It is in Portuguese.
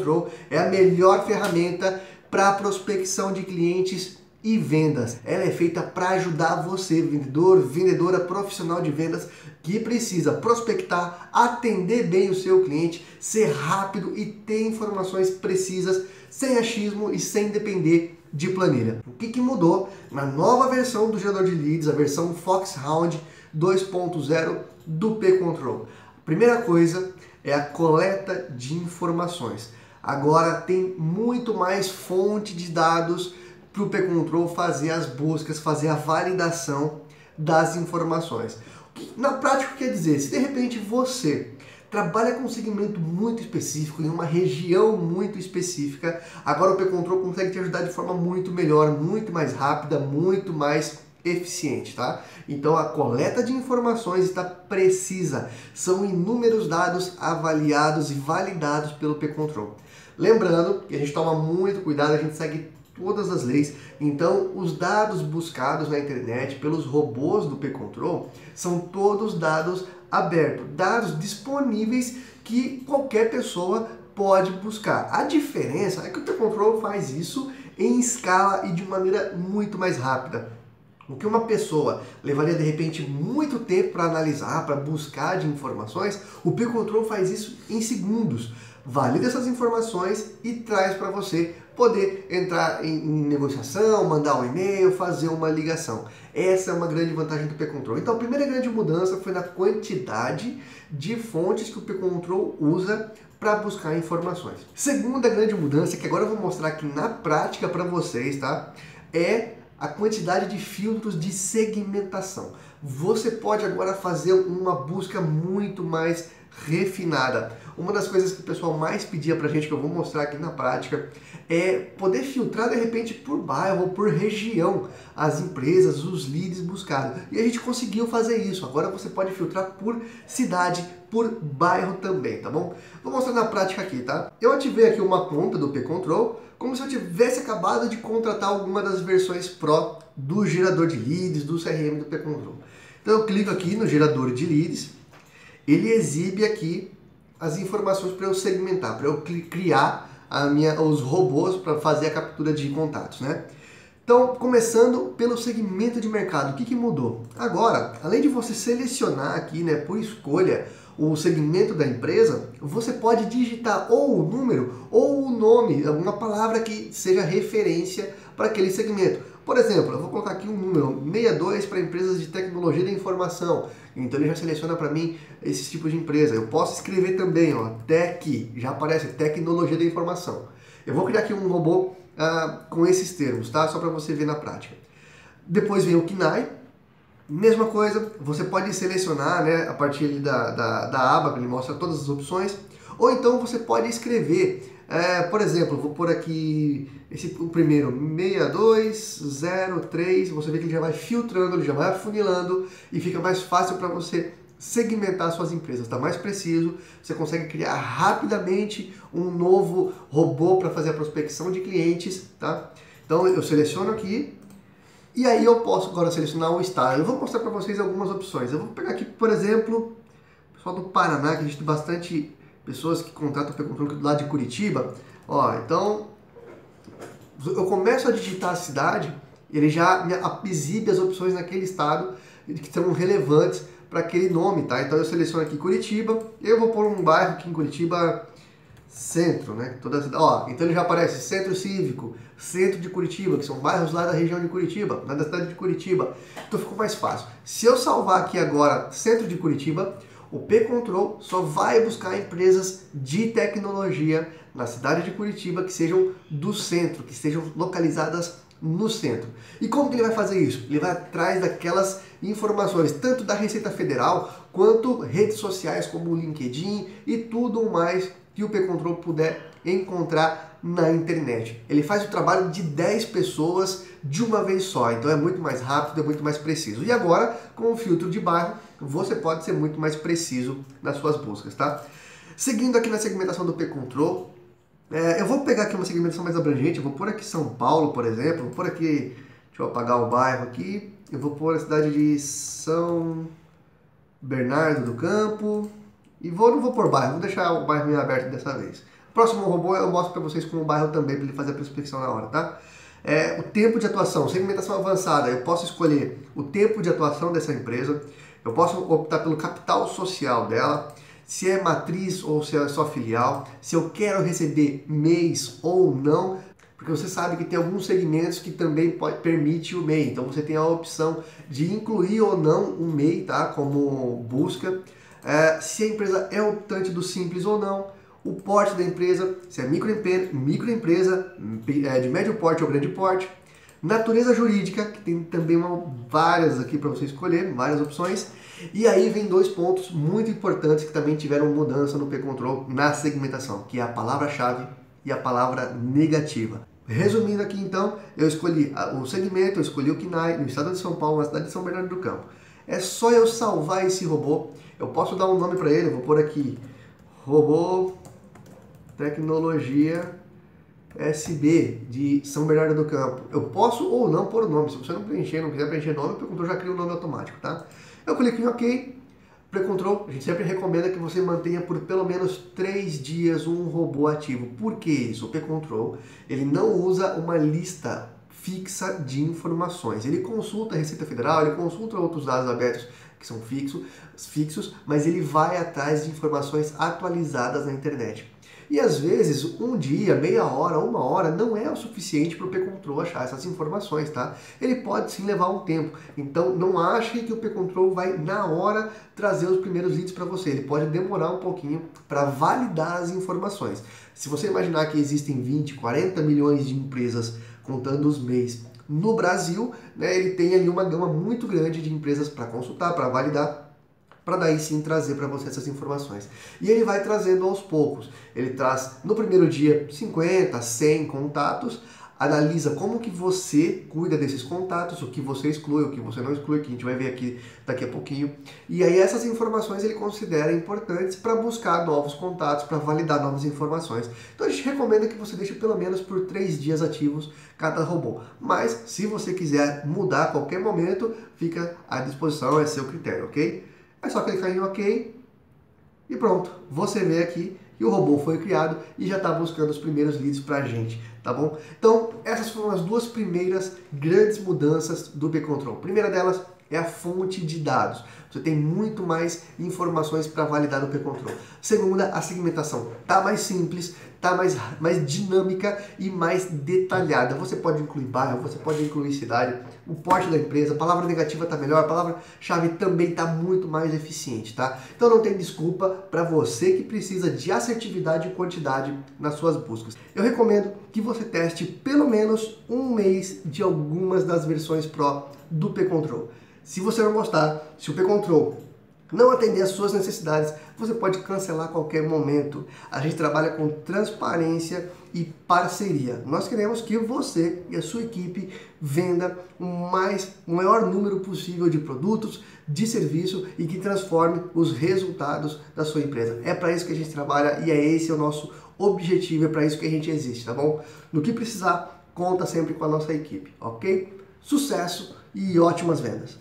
P-Control é a melhor ferramenta para prospecção de clientes e vendas. Ela é feita para ajudar você, vendedor, vendedora profissional de vendas, que precisa prospectar, atender bem o seu cliente, ser rápido e ter informações precisas, sem achismo e sem depender de planilha. O que, que mudou na nova versão do gerador de leads, a versão Foxhound 2.0 do P-Control? Primeira coisa é a coleta de informações. Agora tem muito mais fonte de dados para o P-Control fazer as buscas, fazer a validação das informações. Na prática, quer dizer, se de repente você trabalha com um segmento muito específico, em uma região muito específica, agora o P-Control consegue te ajudar de forma muito melhor, muito mais rápida, muito mais eficiente, tá? Então a coleta de informações está precisa. São inúmeros dados avaliados e validados pelo P-Control. Lembrando que a gente toma muito cuidado, a gente segue todas as leis. Então, os dados buscados na internet pelos robôs do P-Control são todos dados abertos, dados disponíveis que qualquer pessoa pode buscar. A diferença é que o P-Control faz isso em escala e de maneira muito mais rápida. O que uma pessoa levaria de repente muito tempo para analisar, para buscar de informações, o P-Control faz isso em segundos. Valida essas informações e traz para você poder entrar em, negociação, mandar um e-mail, fazer uma ligação. Essa é uma grande vantagem do P-Control. Então a primeira grande mudança foi na quantidade de fontes que o P-Control usa para buscar informações. Segunda grande mudança, que agora eu vou mostrar aqui na prática para vocês, tá? É a quantidade de filtros de segmentação. Você pode agora fazer uma busca muito mais refinada. Uma das coisas que o pessoal mais pedia pra gente, que eu vou mostrar aqui na prática, é poder filtrar de repente por bairro ou por região as empresas, os leads buscados. E a gente conseguiu fazer isso. Agora você pode filtrar por cidade, por bairro também, tá bom? Vou mostrar na prática aqui, tá? Eu ativei aqui uma conta do P-Control, como se eu tivesse acabado de contratar alguma das versões Pro do gerador de leads, do CRM do P-Control. Então eu clico aqui no gerador de leads, ele exibe aqui as informações para eu segmentar, para eu criar a minha, os robôs para fazer a captura de contatos, né? Então, começando pelo segmento de mercado, o que, que mudou? Agora, além de você selecionar aqui, né, por escolha, o segmento da empresa, você pode digitar ou o número ou o nome, alguma palavra que seja referência para aquele segmento. Por exemplo, eu vou colocar aqui um número 62 para empresas de tecnologia da informação. Então ele já seleciona para mim esses tipos de empresa. Eu posso escrever também, ó, tech, já aparece tecnologia da informação. Eu vou criar aqui um robô ah, com esses termos, tá? Só para você ver na prática. Depois vem o KNAI, mesma coisa, você pode selecionar né, a partir da, da, da aba, que ele mostra todas as opções, ou então você pode escrever é, por exemplo, vou pôr aqui esse, o primeiro 6203, você vê que ele já vai filtrando, ele já vai afunilando e fica mais fácil para você segmentar suas empresas, está mais preciso, você consegue criar rapidamente um novo robô para fazer a prospecção de clientes, tá? Então eu seleciono aqui e aí eu posso agora selecionar o estado. Eu vou mostrar para vocês algumas opções. Eu vou pegar aqui, por exemplo, pessoal do Paraná, que a gente tem bastante pessoas que contratam o controle lá de Curitiba, ó, então eu começo a digitar a cidade, ele já me exibe as opções naquele estado que são relevantes para aquele nome, tá? Então eu seleciono aqui Curitiba, eu vou pôr um bairro aqui em Curitiba centro, né? Toda ó, então ele já aparece Centro Cívico, Centro de Curitiba, que são bairros lá da região de Curitiba, lá da cidade de Curitiba. Então ficou mais fácil. Se eu salvar aqui agora Centro de Curitiba, o P-Control só vai buscar empresas de tecnologia na cidade de Curitiba que sejam do centro, que estejam localizadas no centro. E como que ele vai fazer isso? Ele vai atrás daquelas informações, tanto da Receita Federal, quanto redes sociais como o LinkedIn e tudo mais que o P-Control puder encontrar na internet. Ele faz o trabalho de 10 pessoas de uma vez só, então é muito mais rápido, é muito mais preciso. E agora, com o filtro de bairro, você pode ser muito mais preciso nas suas buscas, tá? Seguindo aqui na segmentação do P-Control, é, eu vou pegar aqui uma segmentação mais abrangente, eu vou pôr aqui São Paulo, por exemplo, vou pôr aqui, deixa eu apagar o bairro aqui, eu vou pôr a cidade de São Bernardo do Campo, e vou, não vou pôr bairro, vou deixar o bairro meio aberto dessa vez. Próximo robô eu mostro para vocês como bairro também, para ele fazer a prospecção na hora, tá? É, o tempo de atuação, segmentação avançada, eu posso escolher o tempo de atuação dessa empresa, eu posso optar pelo capital social dela, se é matriz ou se é só filial, se eu quero receber mês ou não, porque você sabe que tem alguns segmentos que também pode, permite o MEI, então você tem a opção de incluir ou não o MEI, tá? Como busca, é, se a empresa é optante do simples ou não, o porte da empresa, se é microempresa, microempresa é, de médio porte ou grande porte, natureza jurídica, que tem também uma, várias aqui para você escolher, várias opções, e aí vem dois pontos muito importantes que também tiveram mudança no P-Control na segmentação, que é a palavra-chave e a palavra negativa. Resumindo aqui então, eu escolhi o segmento, eu escolhi o KNAI no estado de São Paulo, na cidade de São Bernardo do Campo. É só eu salvar esse robô, eu posso dar um nome para ele, eu vou pôr aqui robô tecnologia SB de São Bernardo do Campo. Eu posso ou não pôr o nome, se você não preencher, não quiser preencher nome, o Precontrol já cria o nome automático, tá? Eu clico em OK, Precontrol, a gente sempre recomenda que você mantenha por pelo menos 3 dias um robô ativo. Por que isso? O P-Control, ele não usa uma lista fixa de informações. Ele consulta a Receita Federal, ele consulta outros dados abertos que são fixos, fixos, mas ele vai atrás de informações atualizadas na internet. E às vezes, um dia, meia hora, uma hora não é o suficiente para o P-Control achar essas informações, tá? Ele pode sim levar um tempo. Então, não ache que o P-Control vai, na hora, trazer os primeiros leads para você. Ele pode demorar um pouquinho para validar as informações. Se você imaginar que existem 20, 40 milhões de empresas contando os mês no Brasil, né, ele tem ali uma gama muito grande de empresas para consultar, para validar para daí sim trazer para você essas informações. E ele vai trazendo aos poucos. Ele traz no primeiro dia 50, 100 contatos, analisa como que você cuida desses contatos, o que você exclui, o que você não exclui, que a gente vai ver aqui daqui a pouquinho. E aí essas informações ele considera importantes para buscar novos contatos, para validar novas informações. Então a gente recomenda que você deixe pelo menos por três dias ativos cada robô. Mas se você quiser mudar a qualquer momento, fica à disposição, é seu critério, ok? É só clicar em OK e pronto. Você vê aqui que o robô foi criado e já está buscando os primeiros leads para a gente, tá bom? Então, essas foram as duas primeiras grandes mudanças do B-Control. Primeira delas é a fonte de dados. Você tem muito mais informações para validar no P-Control. Segunda, a segmentação está mais simples, está mais, mais dinâmica e mais detalhada. Você pode incluir bairro, você pode incluir cidade, o porte da empresa, a palavra negativa está melhor, a palavra-chave também está muito mais eficiente, tá? Então não tem desculpa para você que precisa de assertividade e quantidade nas suas buscas. Eu recomendo que você teste pelo menos um mês de algumas das versões Pro do P-Control. Se você não gostar, se o P-Control não atender às suas necessidades, você pode cancelar a qualquer momento. A gente trabalha com transparência e parceria. Nós queremos que você e a sua equipe venda o mais, o maior número possível de produtos, de serviço e que transforme os resultados da sua empresa. É para isso que a gente trabalha e é esse o nosso objetivo, é para isso que a gente existe, tá bom? No que precisar, conta sempre com a nossa equipe, ok? Sucesso e ótimas vendas!